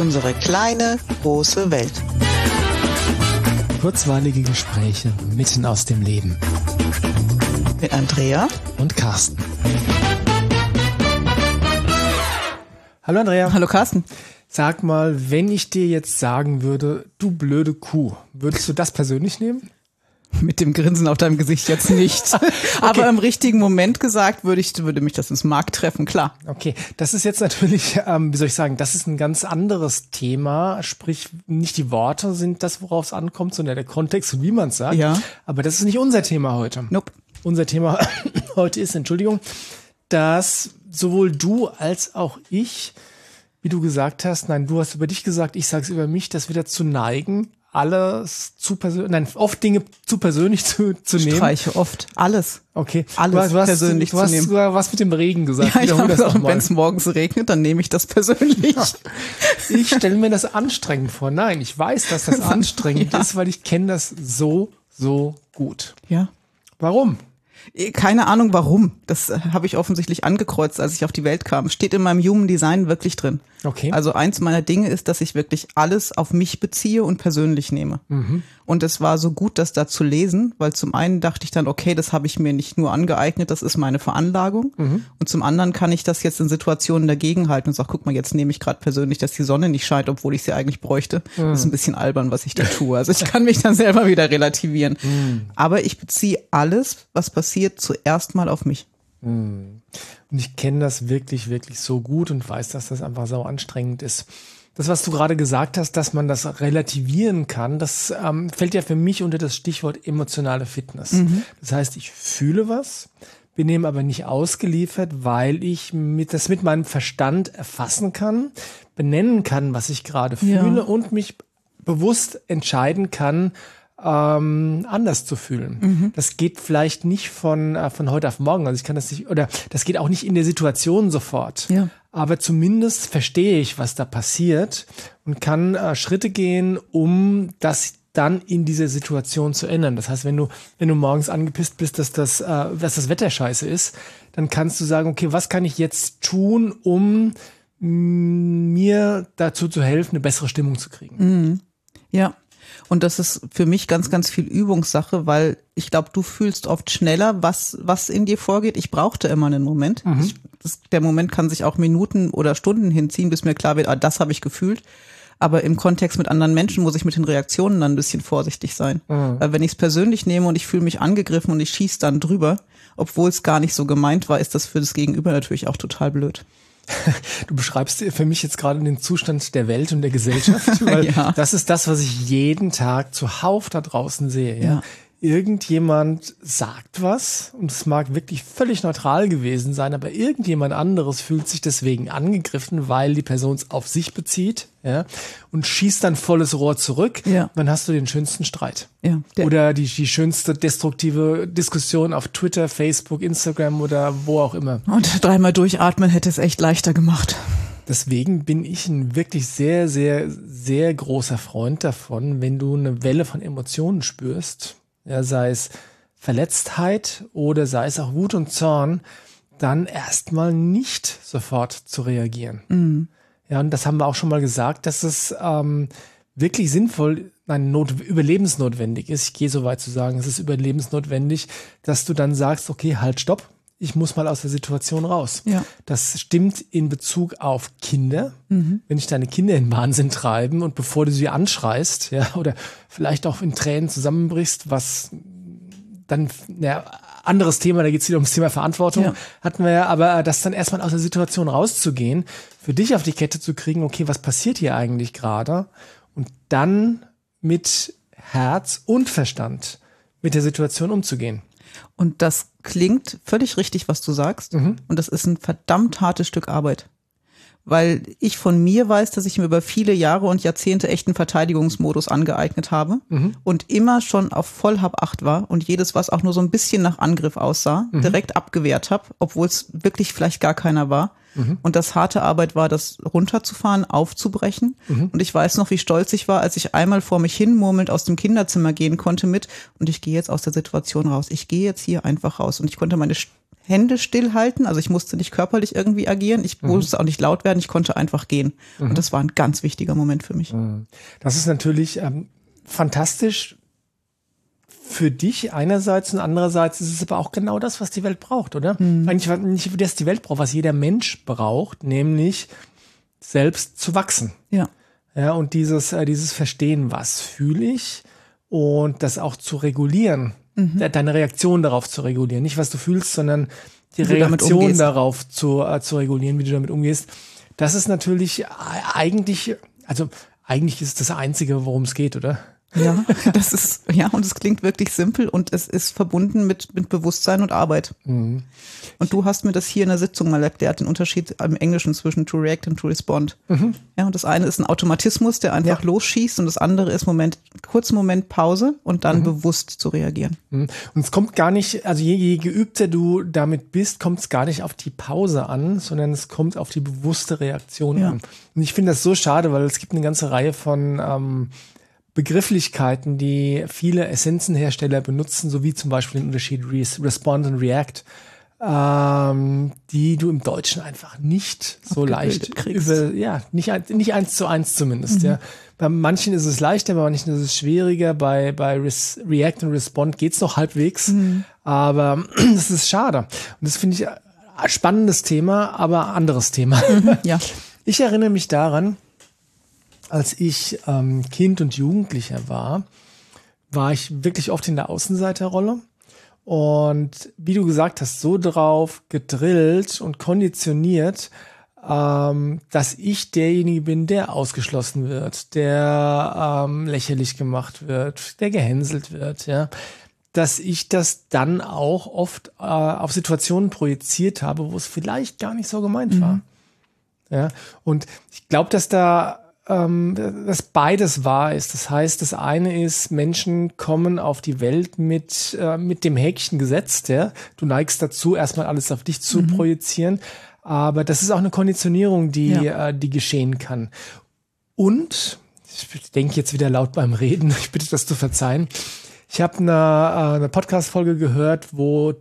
Unsere kleine, große Welt. Kurzweilige Gespräche mitten aus dem Leben. Mit Andrea und Carsten. Hallo Andrea. Hallo Carsten. Sag mal, wenn ich dir jetzt sagen würde, du blöde Kuh, würdest du das persönlich nehmen? Mit dem Grinsen auf deinem Gesicht jetzt nicht. okay. Aber im richtigen Moment gesagt, würde ich, würde mich das ins Mark treffen, klar. Okay, das ist jetzt natürlich, ähm, wie soll ich sagen, das ist ein ganz anderes Thema. Sprich, nicht die Worte sind das, worauf es ankommt, sondern der Kontext und wie man es sagt. Ja. Aber das ist nicht unser Thema heute. Nope. Unser Thema heute ist, Entschuldigung, dass sowohl du als auch ich, wie du gesagt hast, nein, du hast über dich gesagt, ich sage es über mich, dass wir dazu neigen, alles zu persönlich, nein, oft Dinge zu persönlich zu, zu nehmen. Streiche oft. Alles. Okay. Alles du hast, persönlich du hast, zu nehmen. Du hast was mit dem Regen gesagt. Ja, ich habe gesagt, wenn es morgens regnet, dann nehme ich das persönlich. Ich stelle mir das anstrengend vor. Nein, ich weiß, dass das anstrengend Ja. ist, weil ich kenne das so, so gut. Ja. Warum? Keine Ahnung warum. Das äh, habe ich offensichtlich angekreuzt, als ich auf die Welt kam. Steht in meinem Human Design wirklich drin. Okay. Also eins meiner Dinge ist, dass ich wirklich alles auf mich beziehe und persönlich nehme. Und es war so gut, das da zu lesen, weil zum einen dachte ich dann, okay, das habe ich mir nicht nur angeeignet, das ist meine Veranlagung. Und zum anderen kann ich das jetzt in Situationen dagegenhalten und sage, guck mal, jetzt nehme ich gerade persönlich, dass die Sonne nicht scheint, obwohl ich sie eigentlich bräuchte. Das ist ein bisschen albern, was ich da tue. Also ich kann mich dann selber wieder relativieren. Aber ich beziehe alles, was passiert, zuerst mal auf mich. Und ich kenne das wirklich, wirklich so gut und weiß, dass das einfach so anstrengend ist. Das, was du gerade gesagt hast, dass man das relativieren kann, das ähm, fällt ja für mich unter das Stichwort emotionale Fitness. Das heißt, ich fühle was, bin dem aber nicht ausgeliefert, weil ich mit, das mit meinem Verstand erfassen kann, benennen kann, was ich gerade Ja. fühle und mich bewusst entscheiden kann, ähm, anders zu fühlen. Mhm. Das geht vielleicht nicht von, äh, von heute auf morgen. Also ich kann das nicht, oder das geht auch nicht in der Situation sofort. Ja. Aber zumindest verstehe ich, was da passiert und kann äh, Schritte gehen, um das dann in dieser Situation zu ändern. Das heißt, wenn du, wenn du morgens angepisst bist, dass das, äh, dass das Wetter scheiße ist, dann kannst du sagen, okay, was kann ich jetzt tun, um mm, mir dazu zu helfen, eine bessere Stimmung zu kriegen? Ja. Und das ist für mich ganz, ganz viel Übungssache, weil ich glaube, du fühlst oft schneller, was, was in dir vorgeht. Ich brauchte immer einen Moment. Ich, das, der Moment kann sich auch Minuten oder Stunden hinziehen, bis mir klar wird, ah, das habe ich gefühlt. Aber im Kontext mit anderen Menschen muss ich mit den Reaktionen dann ein bisschen vorsichtig sein. Weil wenn ich es persönlich nehme und ich fühle mich angegriffen und ich schieße dann drüber, obwohl es gar nicht so gemeint war, ist das für das Gegenüber natürlich auch total blöd. Du beschreibst für mich jetzt gerade den Zustand der Welt und der Gesellschaft, weil Ja. das ist das, was ich jeden Tag zuhauf da draußen sehe. Ja? Ja. Irgendjemand sagt was und es mag wirklich völlig neutral gewesen sein, aber irgendjemand anderes fühlt sich deswegen angegriffen, weil die Person es auf sich bezieht ja? und schießt dann volles Rohr zurück. Ja. Dann hast du den schönsten Streit. Ja, der- Oder die, die schönste destruktive Diskussion auf Twitter, Facebook, Instagram oder wo auch immer. Und dreimal durchatmen hätte es echt leichter gemacht. Deswegen bin ich ein wirklich sehr, sehr, sehr großer Freund davon, wenn du eine Welle von Emotionen spürst, ja, sei es Verletztheit oder sei es auch Wut und Zorn, dann erstmal nicht sofort zu reagieren. Ja, und das haben wir auch schon mal gesagt, dass es ähm, wirklich sinnvoll, nein, not, überlebensnotwendig ist. Ich gehe so weit zu sagen, es ist überlebensnotwendig, dass du dann sagst, okay, halt, stopp, ich muss mal aus der Situation raus. Ja. Das stimmt in Bezug auf Kinder. Wenn dich deine Kinder in Wahnsinn treiben und bevor du sie anschreist, ja, oder vielleicht auch in Tränen zusammenbrichst, was dann, ja, anderes Thema, da geht es wieder ums Thema Verantwortung, Ja. hatten wir ja, aber das dann erstmal aus der Situation rauszugehen, für dich auf die Kette zu kriegen, okay, was passiert hier eigentlich gerade? Und dann mit Herz und Verstand mit der Situation umzugehen. Und das klingt völlig richtig, was du sagst. Und das ist ein verdammt hartes Stück Arbeit. Weil ich von mir weiß, dass ich mir über viele Jahre und Jahrzehnte echten Verteidigungsmodus angeeignet habe und immer schon auf Vollhab acht war und jedes, was auch nur so ein bisschen nach Angriff aussah, direkt abgewehrt habe, obwohl es wirklich vielleicht gar keiner war. Und das harte Arbeit war, das runterzufahren, aufzubrechen. Und ich weiß noch, wie stolz ich war, als ich einmal vor mich hin murmelnd aus dem Kinderzimmer gehen konnte mit und ich gehe jetzt aus der Situation raus. Ich gehe jetzt hier einfach raus. Und ich konnte meine Hände stillhalten. Also ich musste nicht körperlich irgendwie agieren. Ich Mhm. musste auch nicht laut werden. Ich konnte einfach gehen. Und das war ein ganz wichtiger Moment für mich. Mhm. Das ist natürlich ähm, fantastisch für dich einerseits und andererseits ist es aber auch genau das, was die Welt braucht, oder? Eigentlich was- nicht das die Welt braucht, was jeder Mensch braucht, nämlich selbst zu wachsen. Ja. Ja, und dieses, äh, dieses Verstehen, was fühle ich und das auch zu regulieren, de- deine Reaktion darauf zu regulieren. Nicht, was du fühlst, sondern die Wie Reaktion darauf zu, äh, zu regulieren, wie du damit umgehst. Das ist natürlich e- eigentlich, also eigentlich ist es das Einzige, worum es geht, oder? Ja, das ist, ja, und es klingt wirklich simpel und es ist verbunden mit, mit Bewusstsein und Arbeit. Mhm. Und du hast mir das hier in der Sitzung mal erklärt, den Unterschied im Englischen zwischen to react und to respond. Mhm. Ja, und das eine ist ein Automatismus, der einfach losschießt und das andere ist Moment, kurz Moment Pause und Mhm. dann bewusst zu reagieren. Und es kommt gar nicht, also je, je geübter du damit bist, kommt es gar nicht auf die Pause an, sondern es kommt auf die bewusste Reaktion Ja. an. Und ich finde das so schade, weil es gibt eine ganze Reihe von ähm, Begrifflichkeiten, die viele Essenzenhersteller benutzen, so wie zum Beispiel den Unterschied Res Respond und React, ähm, die du im Deutschen einfach nicht so leicht kriegst. über, ja, nicht, nicht eins zu eins zumindest, ja. Bei manchen ist es leichter, bei manchen ist es schwieriger, bei, bei Res React und Respond geht's noch halbwegs, aber das ist schade. Und das finde ich ein spannendes Thema, aber anderes Thema. Ja. Ich erinnere mich daran, als ich ähm, Kind und Jugendlicher war, war ich wirklich oft in der Außenseiterrolle. Und wie du gesagt hast, so drauf gedrillt und konditioniert, ähm, dass ich derjenige bin, der ausgeschlossen wird, der ähm, lächerlich gemacht wird, der gehänselt wird, ja. Dass ich das dann auch oft äh, auf Situationen projiziert habe, wo es vielleicht gar nicht so gemeint war. Ja, und ich glaube, dass da ähm, dass beides wahr ist. Das heißt, das eine ist, Menschen kommen auf die Welt mit, äh, mit dem Häkchen gesetzt. Ja? Du neigst dazu, erstmal alles auf dich zu projizieren. Aber das ist auch eine Konditionierung, die, Ja. äh, die geschehen kann. Und, ich denke jetzt wieder laut beim Reden, ich bitte das zu verzeihen. Ich habe eine, äh, eine Podcast-Folge gehört, wo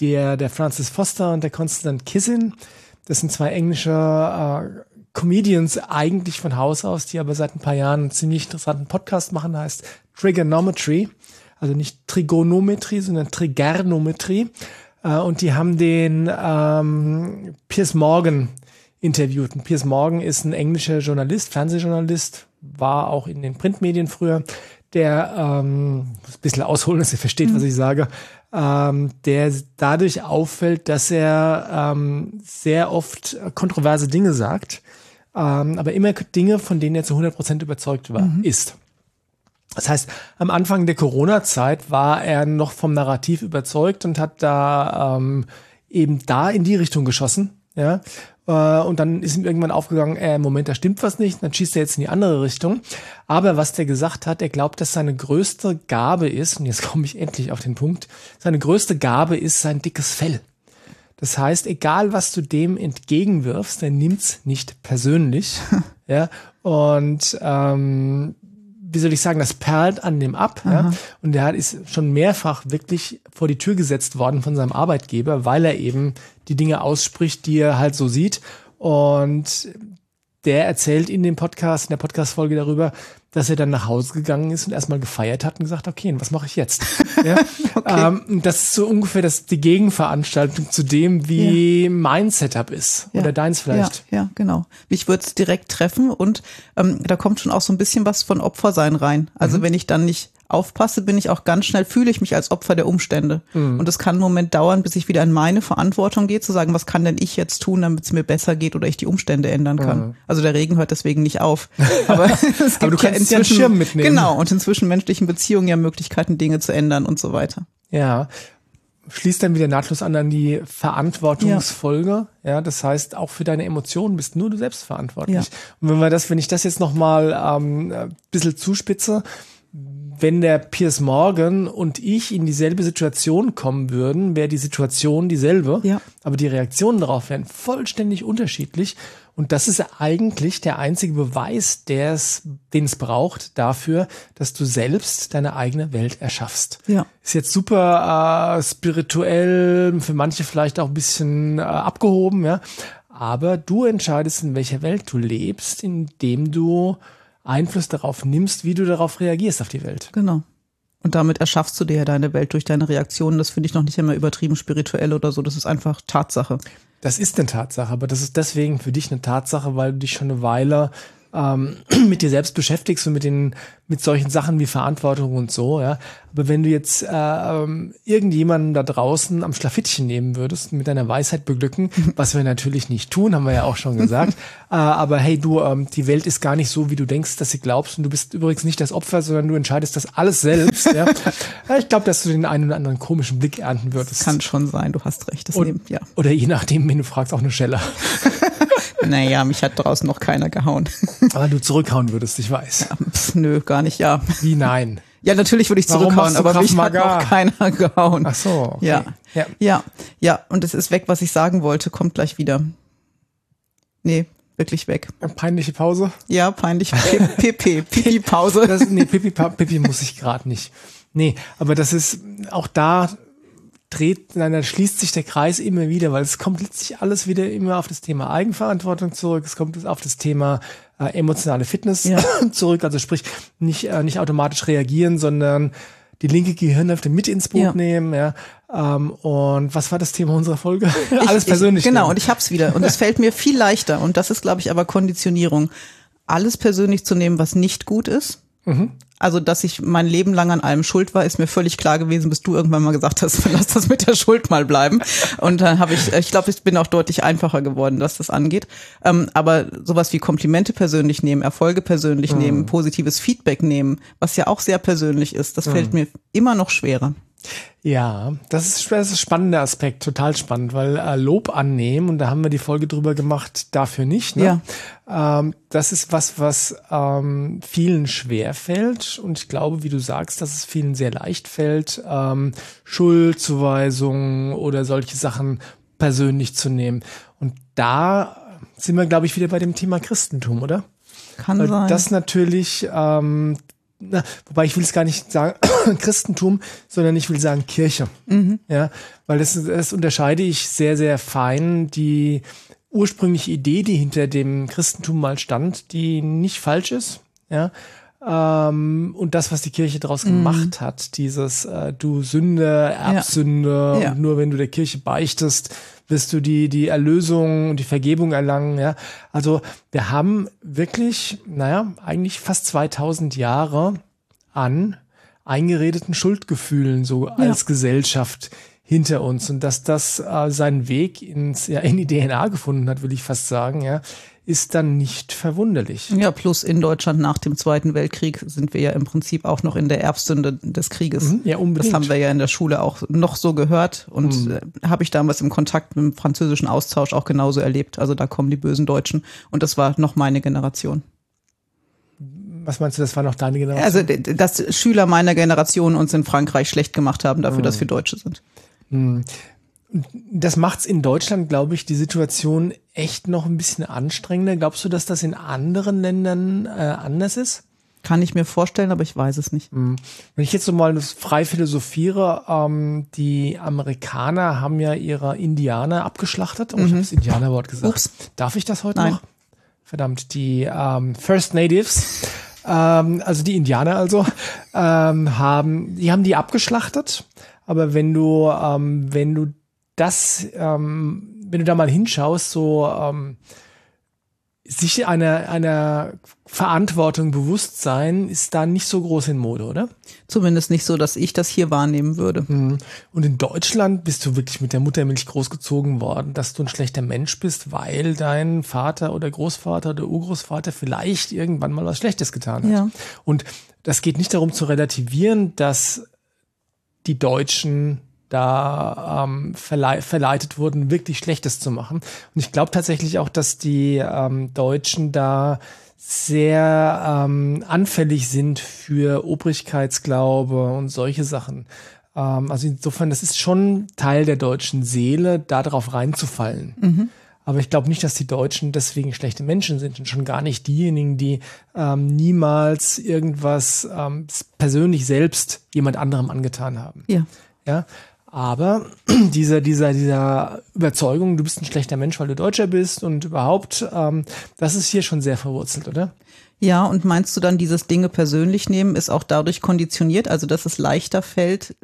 der, der Francis Foster und der Constant Kissin, das sind zwei englische äh, Comedians eigentlich von Haus aus, die aber seit ein paar Jahren einen ziemlich interessanten Podcast machen, der heißt Trigonometry. Also nicht Trigonometrie, sondern Trigernometrie. Äh, und die haben den ähm, Piers Morgan interviewt. Und Piers Morgan ist ein englischer Journalist, Fernsehjournalist, war auch in den Printmedien früher, der, ähm, ein bisschen ausholen, dass ihr versteht, was ich sage, ähm, der dadurch auffällt, dass er ähm, sehr oft kontroverse Dinge sagt, ähm, aber immer Dinge, von denen er zu 100% überzeugt war, ist. Das heißt, am Anfang der Corona-Zeit war er noch vom Narrativ überzeugt und hat da ähm, eben da in die Richtung geschossen. Ja, äh, und dann ist ihm irgendwann aufgegangen, äh, Moment, da stimmt was nicht, dann schießt er jetzt in die andere Richtung. Aber was der gesagt hat, er glaubt, dass seine größte Gabe ist, und jetzt komme ich endlich auf den Punkt, seine größte Gabe ist sein dickes Fell. Das heißt, egal was du dem entgegenwirfst, der nimmt's nicht persönlich. ja, und ähm, wie soll ich sagen, das perlt an dem ab. Ja? Und der hat, ist schon mehrfach wirklich vor die Tür gesetzt worden von seinem Arbeitgeber, weil er eben die Dinge ausspricht, die er halt so sieht. Und der erzählt in dem Podcast, in der Podcast-Folge darüber, dass er dann nach Hause gegangen ist und erstmal gefeiert hat und gesagt, okay, was mache ich jetzt? ja? ähm, das ist so ungefähr das, die Gegenveranstaltung zu dem, wie mein Setup ist. Ja. Oder deins vielleicht. Ja, ja genau. Mich würde es direkt treffen und ähm, da kommt schon auch so ein bisschen was von Opfersein rein. Also wenn ich dann nicht aufpasse, bin ich auch ganz schnell, fühle ich mich als Opfer der Umstände. Und es kann einen Moment dauern, bis ich wieder in meine Verantwortung gehe, zu sagen, was kann denn ich jetzt tun, damit es mir besser geht oder ich die Umstände ändern kann. Also der Regen hört deswegen nicht auf. Aber es gibt Aber du ja ja inzwischen, Schirm mitnehmen. Genau, und in zwischenmenschlichen Beziehungen ja Möglichkeiten, Dinge zu ändern und so weiter. Ja. Schließt dann wieder nahtlos an an die Verantwortungsfolge. Ja. das heißt, auch für deine Emotionen bist nur du selbst verantwortlich. Ja. Und wenn wir das, wenn ich das jetzt nochmal ähm, ein bisschen zuspitze, wenn der Piers Morgan und ich in dieselbe Situation kommen würden, wäre die Situation dieselbe, Ja. aber die Reaktionen darauf wären vollständig unterschiedlich. Und das ist eigentlich der einzige Beweis, den es braucht dafür, dass du selbst deine eigene Welt erschaffst. Ja. Ist jetzt super äh, spirituell, für manche vielleicht auch ein bisschen äh, abgehoben, ja. Aber du entscheidest, in welcher Welt du lebst, indem du Einfluss darauf nimmst, wie du darauf reagierst auf die Welt. Genau. Und damit erschaffst du dir ja deine Welt durch deine Reaktionen. Das finde ich noch nicht immer übertrieben spirituell oder so. Das ist einfach Tatsache. Das ist eine Tatsache, aber das ist deswegen für dich eine Tatsache, weil du dich schon eine Weile ähm, mit dir selbst beschäftigst und mit den mit solchen Sachen wie Verantwortung und so, ja. Aber wenn du jetzt äh, ähm, irgendjemanden da draußen am Schlafittchen nehmen würdest, mit deiner Weisheit beglücken, was wir natürlich nicht tun, haben wir ja auch schon gesagt. äh, aber hey, du, ähm, die Welt ist gar nicht so, wie du denkst, dass sie glaubst. Und du bist übrigens nicht das Opfer, sondern du entscheidest das alles selbst. ja. Ich glaube, dass du den einen oder anderen komischen Blick ernten würdest. Das kann schon sein, du hast recht. Das Und, nehmen, ja. Oder je nachdem, wenn du fragst, auch eine Schelle. Naja, mich hat draußen noch keiner gehauen. Aber du zurückhauen würdest, ich weiß. Pff, nö, gar nicht, ja. Wie nein? Ja, natürlich würde ich Warum zurückhauen, aber mich hat noch keiner gehauen. Ach so. Okay. Ja. ja. Ja, ja, und es ist weg, was ich sagen wollte, kommt gleich wieder. Nee, wirklich weg. Peinliche Pause. Ja, peinlich. PP, Pipi-Pause. Das, nee, Pipi, Pipi muss ich gerade nicht. Nee, aber das ist auch da dreht, nein, da schließt sich der Kreis immer wieder, weil es kommt letztlich alles wieder immer auf das Thema Eigenverantwortung zurück. Es kommt auf das Thema äh, emotionale Fitness Ja. zurück. Also sprich, nicht, äh, nicht automatisch reagieren, sondern die linke Gehirnhälfte mit ins Boot Ja. nehmen. Ja. Ähm, und was war das Thema unserer Folge? alles Ich- persönlich. Ich, genau, nehmen. und ich hab's wieder. Und es fällt mir viel leichter. Und das ist, glaube ich, aber Konditionierung. Alles persönlich zu nehmen, was nicht gut ist. Mhm. Also, dass ich mein Leben lang an allem schuld war, ist mir völlig klar gewesen, bis du irgendwann mal gesagt hast, lass das mit der Schuld mal bleiben. Und dann habe ich, ich glaube, ich bin auch deutlich einfacher geworden, was das angeht. Ähm, aber sowas wie Komplimente persönlich nehmen, Erfolge persönlich Mhm. nehmen, positives Feedback nehmen, was ja auch sehr persönlich ist, das Mhm. fällt mir immer noch schwerer. Ja, das ist, das ist ein spannender Aspekt, total spannend, weil äh, Lob annehmen, und da haben wir die Folge drüber gemacht, dafür nicht. Ne? Ähm, das ist was, was ähm, vielen schwer fällt und ich glaube, wie du sagst, dass es vielen sehr leicht fällt, ähm, Schuldzuweisungen oder solche Sachen persönlich zu nehmen. Und da sind wir, glaube ich, wieder bei dem Thema Christentum, oder? Kann Weil sein. das natürlich, ähm, na, wobei ich will es gar nicht sagen Christentum, sondern ich will sagen Kirche. Ja, weil das, das unterscheide ich sehr, sehr fein. Die ursprüngliche Idee, die hinter dem Christentum mal stand, die nicht falsch ist. Ja. Ähm, und das, was die Kirche daraus gemacht hat, dieses äh, du Sünde, Erbsünde, Ja. und nur wenn du der Kirche beichtest, wirst du die, die Erlösung und die Vergebung erlangen, ja. Also, wir haben wirklich, naja, eigentlich fast 2000 Jahre an eingeredeten Schuldgefühlen so als Gesellschaft hinter uns und dass das äh, seinen Weg ins, ja, in die DNA gefunden hat, will ich fast sagen, ja, ist dann nicht verwunderlich. Ja, plus in Deutschland nach dem Zweiten Weltkrieg sind wir ja im Prinzip auch noch in der Erbsünde des Krieges. Mhm, ja, unbedingt. Das haben wir ja in der Schule auch noch so gehört und Mhm. äh, habe ich damals im Kontakt mit dem französischen Austausch auch genauso erlebt. Also da kommen die bösen Deutschen und das war noch meine Generation. Was meinst du, das war noch deine Generation? Also dass Schüler meiner Generation uns in Frankreich schlecht gemacht haben dafür, Mhm. dass wir Deutsche sind. das macht's in Deutschland, glaube ich, die Situation echt noch ein bisschen anstrengender. Glaubst du, dass das in anderen Ländern äh, anders ist? Kann ich mir vorstellen, aber ich weiß es nicht. Wenn ich jetzt so mal frei philosophiere, ähm, die Amerikaner haben ja ihre Indianer abgeschlachtet. Oh, ich habe das Indianerwort gesagt. Ups. Darf ich das heute Nein. noch? Verdammt, die ähm, First Natives, ähm, also die Indianer also, ähm, haben, die haben die abgeschlachtet. Aber wenn du, ähm, wenn du das, ähm, wenn du da mal hinschaust, so ähm, sich einer, einer Verantwortung bewusst sein, ist da nicht so groß in Mode, oder? Zumindest nicht so, dass ich das hier wahrnehmen würde. Und in Deutschland bist du wirklich mit der Muttermilch großgezogen worden, dass du ein schlechter Mensch bist, weil dein Vater oder Großvater oder Urgroßvater vielleicht irgendwann mal was Schlechtes getan hat. Ja. Und das geht nicht darum zu relativieren, dass die Deutschen da ähm, verlei verleitet wurden, wirklich Schlechtes zu machen. Und ich glaube tatsächlich auch, dass die ähm, Deutschen da sehr ähm, anfällig sind für Obrigkeitsglaube und solche Sachen. Ähm, also insofern, das ist schon Teil der deutschen Seele, da drauf reinzufallen. Aber ich glaube nicht, dass die Deutschen deswegen schlechte Menschen sind und schon gar nicht diejenigen, die ähm, niemals irgendwas ähm, persönlich selbst jemand anderem angetan haben. Ja. Ja. Aber dieser, dieser, dieser Überzeugung, du bist ein schlechter Mensch, weil du Deutscher bist und überhaupt, ähm, das ist hier schon sehr verwurzelt, oder? Ja, und meinst du dann, dieses Dinge persönlich nehmen ist auch dadurch konditioniert, also dass es leichter fällt,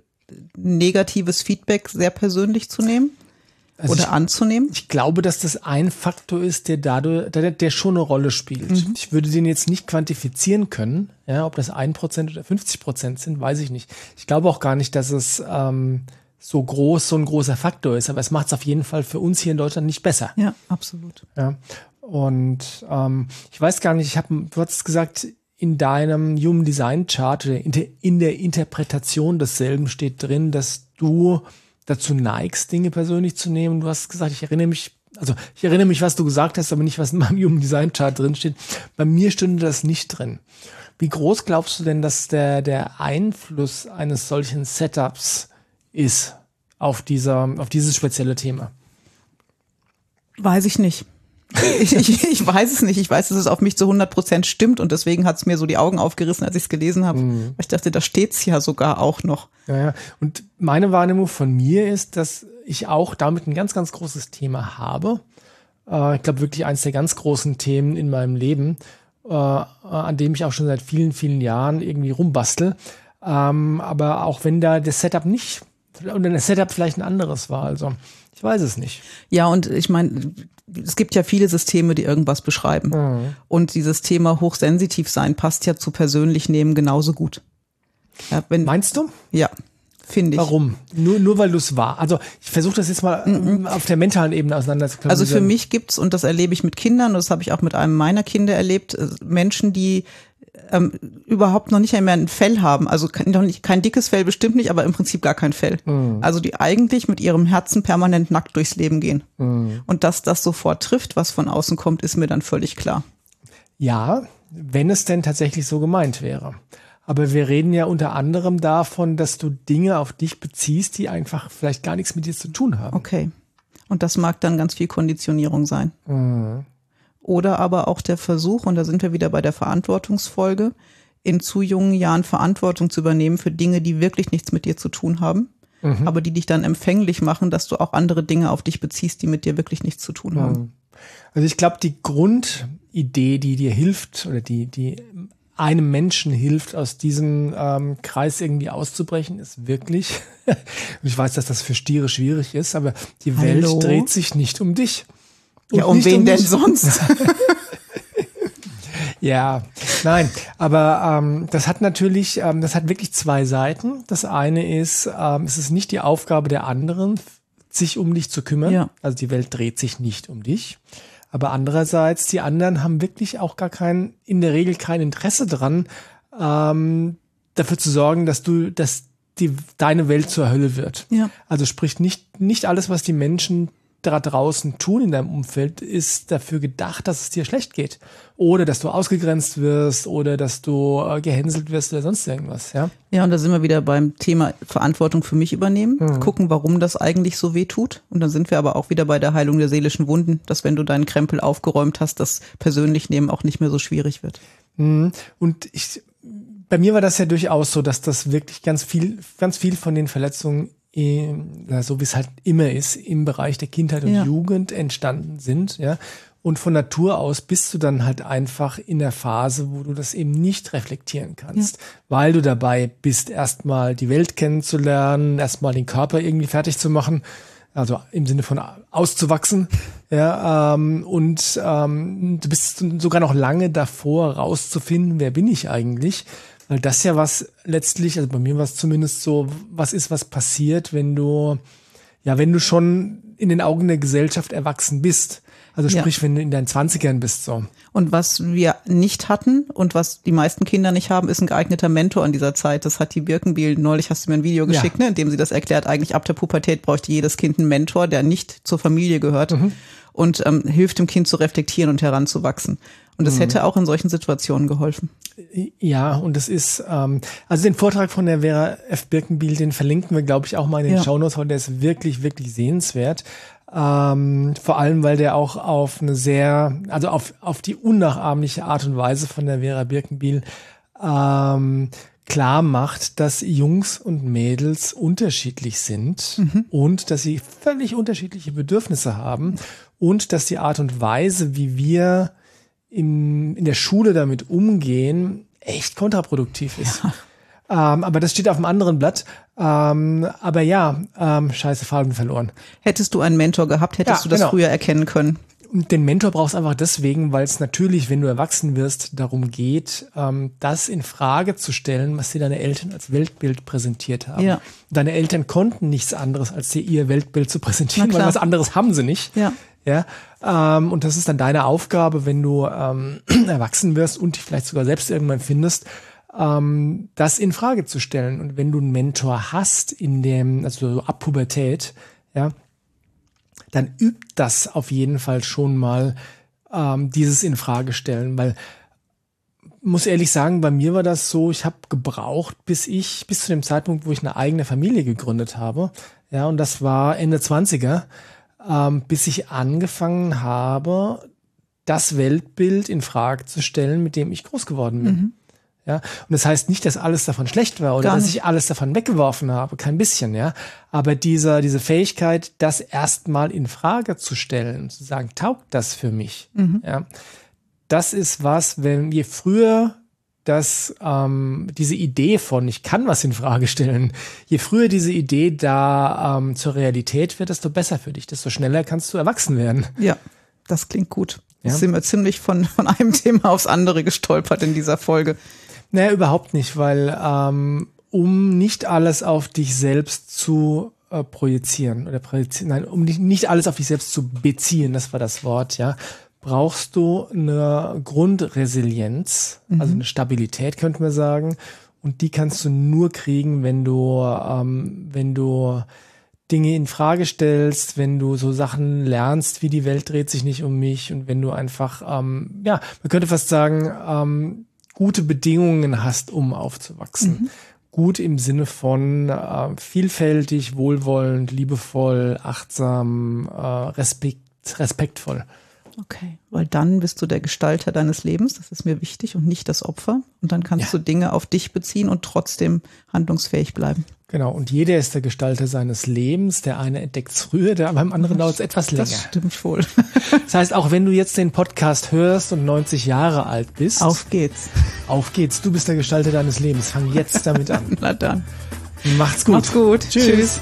negatives Feedback sehr persönlich zu nehmen? Also oder ich, anzunehmen? Ich glaube, dass das ein Faktor ist, der dadurch, der, der schon eine Rolle spielt. Mhm. Ich würde den jetzt nicht quantifizieren können. Ja, ob das ein Prozent oder 50 Prozent sind, weiß ich nicht. Ich glaube auch gar nicht, dass es ähm, so groß, so ein großer Faktor ist. Aber es macht es auf jeden Fall für uns hier in Deutschland nicht besser. Ja, absolut. Ja. Und ähm, ich weiß gar nicht, ich habe, du hast gesagt, in deinem Human Design Chart in der Interpretation desselben steht drin, dass du dazu neigst, Dinge persönlich zu nehmen. Du hast gesagt, ich erinnere mich, also ich erinnere mich, was du gesagt hast, aber nicht, was in meinem Human Design Chart drin steht. Bei mir stünde das nicht drin. Wie groß glaubst du denn, dass der, der Einfluss eines solchen Setups ist auf dieser, auf dieses spezielle Thema? Weiß ich nicht. ich, ich, ich, weiß es nicht. Ich weiß, dass es auf mich zu 100 Prozent stimmt und deswegen hat es mir so die Augen aufgerissen, als ich es gelesen habe. Mhm. Ich dachte, da steht's ja sogar auch noch. Ja, ja. Und meine Wahrnehmung von mir ist, dass ich auch damit ein ganz, ganz großes Thema habe. Äh, ich glaube wirklich eines der ganz großen Themen in meinem Leben, äh, an dem ich auch schon seit vielen, vielen Jahren irgendwie rumbastel. Ähm, aber auch wenn da das Setup nicht, oder das Setup vielleicht ein anderes war, also ich weiß es nicht. Ja, und ich meine, es gibt ja viele Systeme, die irgendwas beschreiben. Mhm. Und dieses Thema hochsensitiv sein passt ja zu persönlich nehmen genauso gut. Ja, wenn, Meinst du? Ja, finde ich. Warum? Nur, nur weil du es war. Also ich versuche das jetzt mal mhm. auf der mentalen Ebene auseinanderzuklappen. Also für mich gibt's, und das erlebe ich mit Kindern, und das habe ich auch mit einem meiner Kinder erlebt, äh, Menschen, die ähm, überhaupt noch nicht einmal ein Fell haben. Also kein, noch nicht, kein dickes Fell bestimmt nicht, aber im Prinzip gar kein Fell. Mhm. Also die eigentlich mit ihrem Herzen permanent nackt durchs Leben gehen. Mhm. Und dass das sofort trifft, was von außen kommt, ist mir dann völlig klar. Ja, wenn es denn tatsächlich so gemeint wäre. Aber wir reden ja unter anderem davon, dass du Dinge auf dich beziehst, die einfach vielleicht gar nichts mit dir zu tun haben. Okay. Und das mag dann ganz viel Konditionierung sein. Mhm. Oder aber auch der Versuch, und da sind wir wieder bei der Verantwortungsfolge, in zu jungen Jahren Verantwortung zu übernehmen für Dinge, die wirklich nichts mit dir zu tun haben, mhm. aber die dich dann empfänglich machen, dass du auch andere Dinge auf dich beziehst, die mit dir wirklich nichts zu tun haben. Mhm. Also ich glaube, die Grundidee, die dir hilft oder die, die einem Menschen hilft, aus diesem ähm, Kreis irgendwie auszubrechen, ist wirklich, ich weiß, dass das für Stiere schwierig ist, aber die Welt Hallo? dreht sich nicht um dich. Ja, um wen um denn sonst? ja, nein, aber ähm, das hat natürlich, ähm, das hat wirklich zwei Seiten. Das eine ist, ähm, es ist nicht die Aufgabe der anderen, sich um dich zu kümmern. Ja. Also die Welt dreht sich nicht um dich. Aber andererseits, die anderen haben wirklich auch gar kein, in der Regel kein Interesse dran, ähm, dafür zu sorgen, dass du, dass die, deine Welt zur Hölle wird. Ja. Also sprich nicht, nicht alles, was die Menschen da draußen tun in deinem Umfeld, ist dafür gedacht, dass es dir schlecht geht. Oder dass du ausgegrenzt wirst oder dass du äh, gehänselt wirst oder sonst irgendwas, ja. Ja, und da sind wir wieder beim Thema Verantwortung für mich übernehmen, mhm. gucken, warum das eigentlich so weh tut. Und dann sind wir aber auch wieder bei der Heilung der seelischen Wunden, dass wenn du deinen Krempel aufgeräumt hast, das persönlich nehmen auch nicht mehr so schwierig wird. Mhm. Und ich, bei mir war das ja durchaus so, dass das wirklich ganz viel, ganz viel von den Verletzungen so wie es halt immer ist, im Bereich der Kindheit und ja. Jugend entstanden sind, ja. Und von Natur aus bist du dann halt einfach in der Phase, wo du das eben nicht reflektieren kannst, ja. weil du dabei bist, erstmal die Welt kennenzulernen, erstmal den Körper irgendwie fertig zu machen, also im Sinne von auszuwachsen, ja, ähm, und ähm, du bist sogar noch lange davor, rauszufinden, wer bin ich eigentlich weil das ja was letztlich, also bei mir war es zumindest so, was ist, was passiert, wenn du, ja, wenn du schon in den Augen der Gesellschaft erwachsen bist. Also sprich, ja. wenn du in deinen Zwanzigern bist, so. Und was wir nicht hatten und was die meisten Kinder nicht haben, ist ein geeigneter Mentor in dieser Zeit. Das hat die Birkenbiel, neulich hast du mir ein Video geschickt, ja. ne, in dem sie das erklärt. Eigentlich ab der Pubertät bräuchte jedes Kind einen Mentor, der nicht zur Familie gehört mhm. Und ähm, hilft dem Kind zu reflektieren und heranzuwachsen. Und das mhm. hätte auch in solchen Situationen geholfen. Ja, und es ist, ähm, also den Vortrag von der Vera F. Birkenbiel, den verlinken wir, glaube ich, auch mal in den ja. Shownotes, weil der ist wirklich, wirklich sehenswert. Ähm, vor allem, weil der auch auf eine sehr, also auf, auf die unnachahmliche Art und Weise von der Vera Birkenbiel ähm, klar macht, dass Jungs und Mädels unterschiedlich sind mhm. und dass sie völlig unterschiedliche Bedürfnisse haben und dass die Art und Weise, wie wir im, in der Schule damit umgehen, echt kontraproduktiv ist. Ja. Ähm, aber das steht auf einem anderen Blatt. Ähm, aber ja, ähm, scheiße, Faden verloren. Hättest du einen Mentor gehabt, hättest ja, du das genau. früher erkennen können? den Mentor brauchst du einfach deswegen, weil es natürlich, wenn du erwachsen wirst, darum geht, ähm, das in Frage zu stellen, was dir deine Eltern als Weltbild präsentiert haben. Ja. Deine Eltern konnten nichts anderes, als dir ihr Weltbild zu präsentieren, weil was anderes haben sie nicht. Ja. Ja, ähm, und das ist dann deine Aufgabe, wenn du ähm, erwachsen wirst und dich vielleicht sogar selbst irgendwann findest, ähm, das in Frage zu stellen. Und wenn du einen Mentor hast in dem, also ab Pubertät, ja, dann übt das auf jeden Fall schon mal ähm, dieses in Frage stellen, weil muss ehrlich sagen, bei mir war das so, ich habe gebraucht, bis ich, bis zu dem Zeitpunkt, wo ich eine eigene Familie gegründet habe, ja, und das war Ende 20er, ähm, bis ich angefangen habe, das Weltbild in Frage zu stellen, mit dem ich groß geworden bin. Mhm. Ja, und das heißt nicht, dass alles davon schlecht war oder dass ich alles davon weggeworfen habe, kein bisschen, ja. Aber dieser, diese Fähigkeit, das erstmal in Frage zu stellen, zu sagen, taugt das für mich, mhm. ja. Das ist was, wenn je früher dass ähm, diese Idee von ich kann was in Frage stellen, je früher diese Idee da ähm, zur Realität wird, desto besser für dich, desto schneller kannst du erwachsen werden. Ja, das klingt gut. Ja. Jetzt sind wir ziemlich von, von einem Thema aufs andere gestolpert in dieser Folge. Naja, überhaupt nicht, weil ähm, um nicht alles auf dich selbst zu äh, projizieren oder projizieren, nein, um nicht, nicht alles auf dich selbst zu beziehen, das war das Wort, ja, brauchst du eine Grundresilienz, mhm. also eine Stabilität, könnte man sagen. Und die kannst du nur kriegen, wenn du, ähm, wenn du Dinge in Frage stellst, wenn du so Sachen lernst, wie die Welt dreht sich nicht um mich und wenn du einfach, ähm, ja, man könnte fast sagen, ähm, gute Bedingungen hast, um aufzuwachsen. Mhm. Gut im Sinne von äh, vielfältig, wohlwollend, liebevoll, achtsam, äh, respekt, respektvoll. Okay, weil dann bist du der Gestalter deines Lebens, das ist mir wichtig und nicht das Opfer. Und dann kannst ja. du Dinge auf dich beziehen und trotzdem handlungsfähig bleiben. Genau, und jeder ist der Gestalter seines Lebens. Der eine entdeckt es früher, der beim anderen dauert es etwas länger. Das stimmt wohl. Das heißt, auch wenn du jetzt den Podcast hörst und 90 Jahre alt bist. Auf geht's. Auf geht's. Du bist der Gestalter deines Lebens. Fang jetzt damit an. Na dann. Macht's gut. Macht's gut. Tschüss. Tschüss.